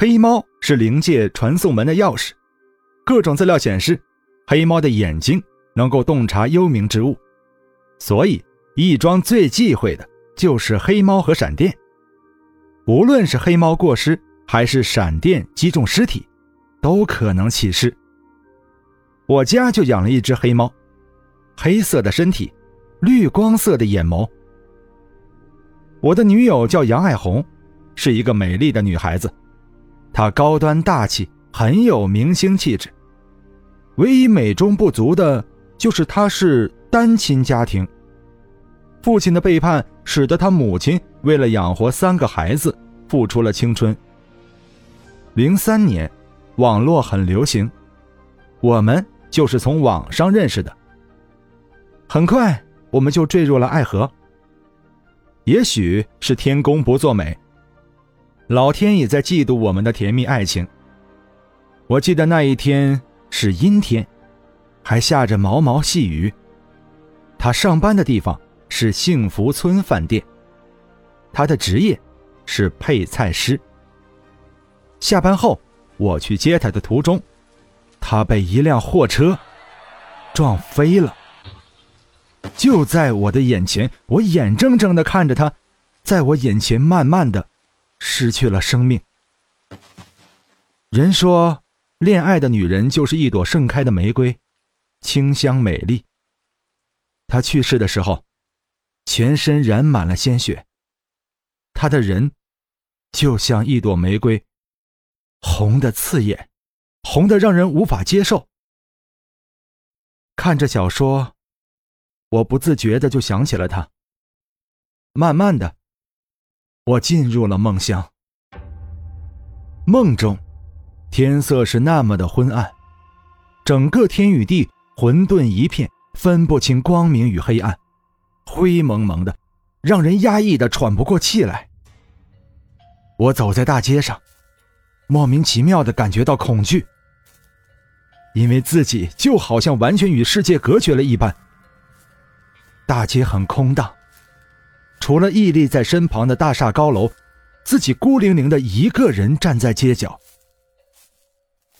黑猫是灵界传送门的钥匙。各种资料显示，黑猫的眼睛能够洞察幽冥之物，所以义庄最忌讳的就是黑猫和闪电。无论是黑猫过失，还是闪电击中尸体，都可能起事。我家就养了一只黑猫，黑色的身体。绿光色的眼眸。我的女友叫杨爱红，是一个美丽的女孩子。她高端大气，很有明星气质。唯一美中不足的就是她是单亲家庭。父亲的背叛使得她母亲为了养活三个孩子付出了青春。零三年，网络很流行，我们就是从网上认识的。很快。我们就坠入了爱河。也许是天公不作美，老天也在嫉妒我们的甜蜜爱情。我记得那一天是阴天，还下着毛毛细雨。他上班的地方是幸福村饭店，他的职业是配菜师。下班后，我去接他的途中，他被一辆货车撞飞了。就在我的眼前，我眼睁睁的看着他，在我眼前慢慢的失去了生命。人说，恋爱的女人就是一朵盛开的玫瑰，清香美丽。他去世的时候，全身染满了鲜血，他的人就像一朵玫瑰，红的刺眼，红的让人无法接受。看着小说。我不自觉的就想起了他。慢慢的，我进入了梦乡。梦中，天色是那么的昏暗，整个天与地混沌一片，分不清光明与黑暗，灰蒙蒙的，让人压抑的喘不过气来。我走在大街上，莫名其妙的感觉到恐惧，因为自己就好像完全与世界隔绝了一般。大街很空荡，除了屹立在身旁的大厦高楼，自己孤零零的一个人站在街角。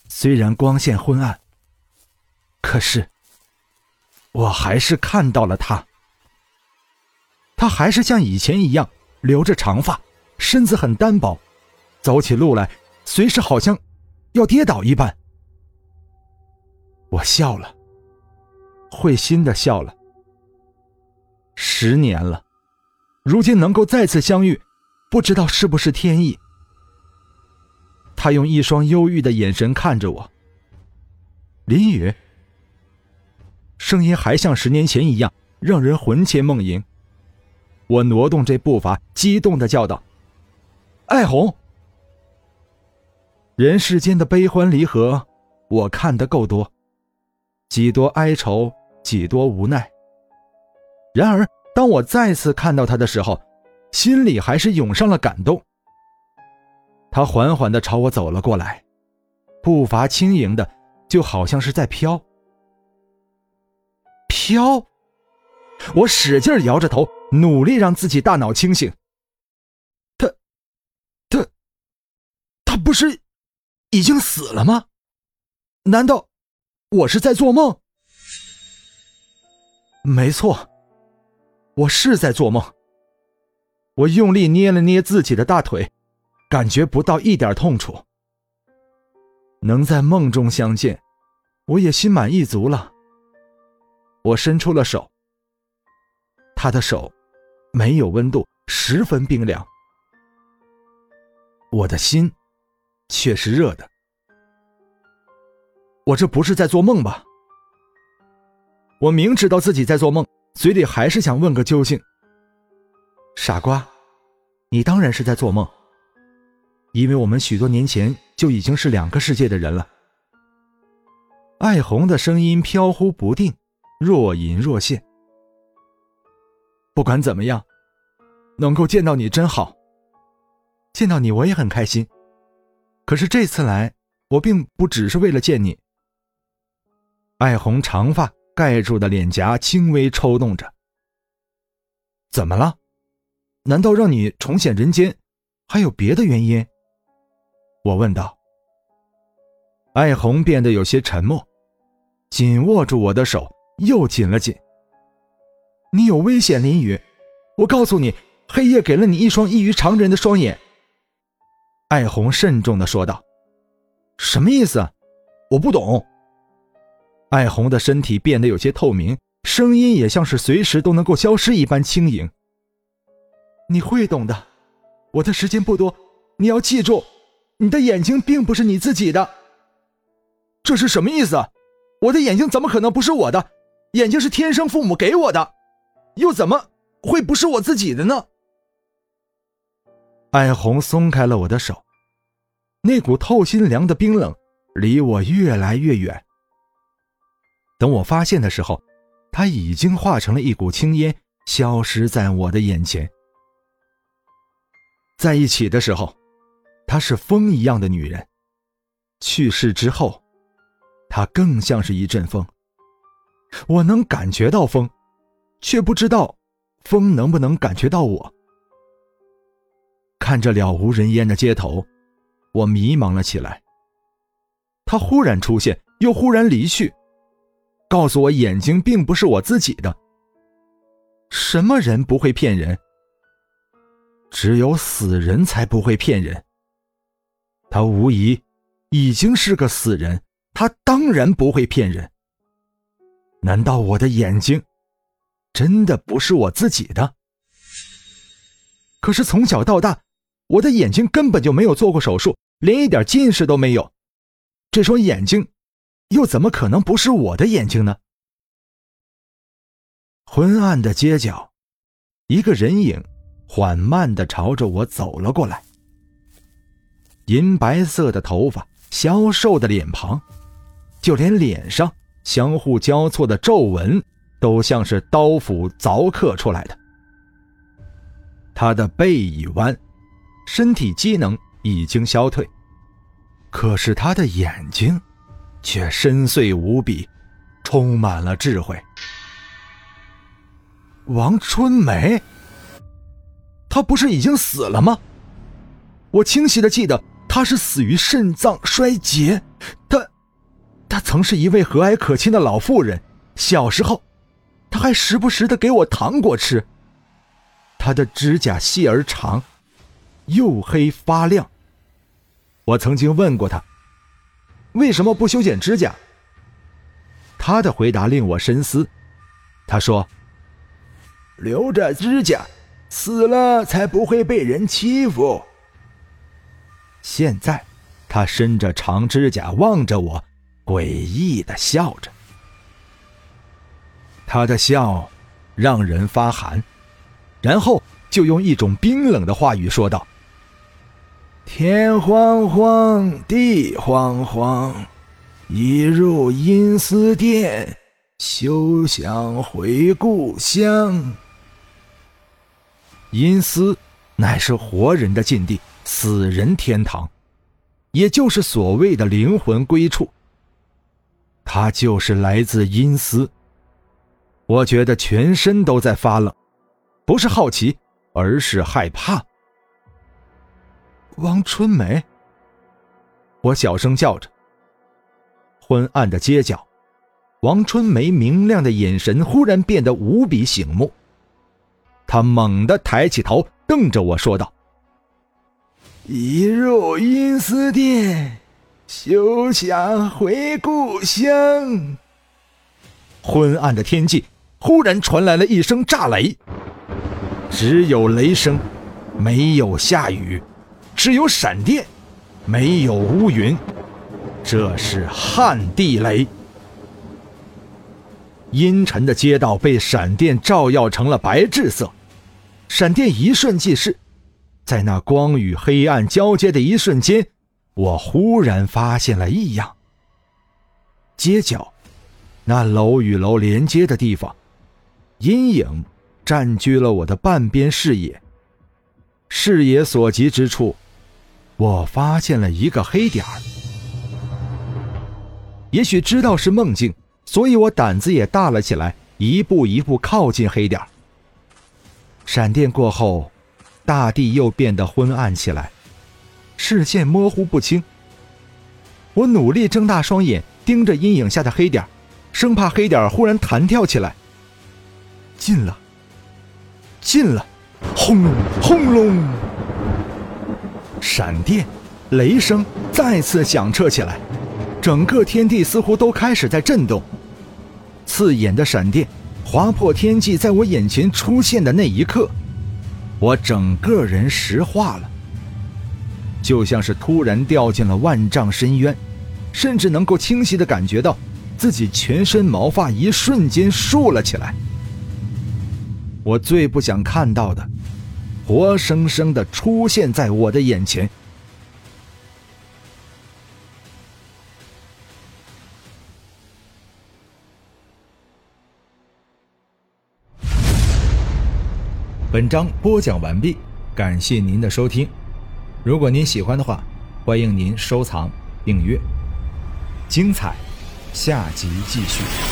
虽然光线昏暗，可是我还是看到了他。他还是像以前一样留着长发，身子很单薄，走起路来随时好像要跌倒一般。我笑了，会心的笑了。十年了，如今能够再次相遇，不知道是不是天意。他用一双忧郁的眼神看着我。林雨，声音还像十年前一样，让人魂牵梦萦。我挪动这步伐，激动的叫道：“爱红！”人世间的悲欢离合，我看得够多，几多哀愁，几多无奈。然而，当我再次看到他的时候，心里还是涌上了感动。他缓缓的朝我走了过来，步伐轻盈的，就好像是在飘。飘！我使劲摇着头，努力让自己大脑清醒。他，他，他不是已经死了吗？难道我是在做梦？没错。我是在做梦。我用力捏了捏自己的大腿，感觉不到一点痛楚。能在梦中相见，我也心满意足了。我伸出了手，他的手没有温度，十分冰凉。我的心却是热的。我这不是在做梦吧？我明知道自己在做梦。嘴里还是想问个究竟。傻瓜，你当然是在做梦。因为我们许多年前就已经是两个世界的人了。艾红的声音飘忽不定，若隐若现。不管怎么样，能够见到你真好。见到你我也很开心。可是这次来，我并不只是为了见你。艾红长发盖住的脸颊轻微抽动着。怎么了？难道让你重现人间，还有别的原因？我问道。艾红变得有些沉默，紧握住我的手，又紧了紧。你有危险，林雨。我告诉你，黑夜给了你一双异于常人的双眼。艾红慎重的说道：“什么意思？我不懂。”艾红的身体变得有些透明，声音也像是随时都能够消失一般轻盈。你会懂的，我的时间不多，你要记住，你的眼睛并不是你自己的。这是什么意思？我的眼睛怎么可能不是我的？眼睛是天生父母给我的。又怎么会不是我自己的呢？艾红松开了我的手，那股透心凉的冰冷离我越来越远。等我发现的时候，他已经化成了一股青烟，消失在我的眼前。在一起的时候，她是风一样的女人；去世之后，她更像是一阵风。我能感觉到风。却不知道，风能不能感觉到我？看着了无人烟的街头，我迷茫了起来。他忽然出现，又忽然离去，告诉我眼睛并不是我自己的。什么人不会骗人？只有死人才不会骗人。他无疑已经是个死人，他当然不会骗人。难道我的眼睛？真的不是我自己的。可是从小到大，我的眼睛根本就没有做过手术，连一点近视都没有。这双眼睛，又怎么可能不是我的眼睛呢？昏暗的街角，一个人影缓慢的朝着我走了过来。银白色的头发，消瘦的脸庞，就连脸上相互交错的皱纹。都像是刀斧凿刻出来的。他的背已弯，身体机能已经消退，可是他的眼睛却深邃无比，充满了智慧。王春梅，她不是已经死了吗？我清晰的记得她是死于肾脏衰竭。她，她曾是一位和蔼可亲的老妇人，小时候。他还时不时的给我糖果吃。他的指甲细而长，黝黑发亮。我曾经问过他，为什么不修剪指甲？他的回答令我深思。他说：“留着指甲，死了才不会被人欺负。”现在，他伸着长指甲望着我，诡异的笑着。他的笑让人发寒，然后就用一种冰冷的话语说道：“天荒荒，地荒荒，一入阴司殿，休想回故乡。阴司乃是活人的禁地，死人天堂，也就是所谓的灵魂归处。他就是来自阴司。”我觉得全身都在发冷，不是好奇，而是害怕。王春梅，我小声叫着。昏暗的街角，王春梅明亮的眼神忽然变得无比醒目。她猛地抬起头，瞪着我说道：“一入阴司殿，休想回故乡。”昏暗的天际。忽然传来了一声炸雷，只有雷声，没有下雨；只有闪电，没有乌云。这是旱地雷。阴沉的街道被闪电照耀成了白炽色，闪电一瞬即逝，在那光与黑暗交接的一瞬间，我忽然发现了异样。街角，那楼与楼连接的地方，阴影占据了我的半边视野。视野所及之处，我发现了一个黑点儿。也许知道是梦境，所以我胆子也大了起来，一步一步靠近黑点儿。闪电过后，大地又变得昏暗起来，视线模糊不清。我努力睁大双眼，盯着阴影下的黑点儿生怕黑点儿忽然弹跳起来。近了，近了，轰隆轰隆，闪电、雷声再次响彻起来，整个天地似乎都开始在震动。刺眼的闪电。划破天际，在我眼前出现的那一刻，我整个人石化了，就像是突然掉进了万丈深渊，甚至能够清晰的感觉到自己全身毛发一瞬间竖了起来。我最不想看到的，活生生的出现在我的眼前。本章播讲完毕，感谢您的收听。如果您喜欢的话，欢迎您收藏、订阅。精彩，下集继续。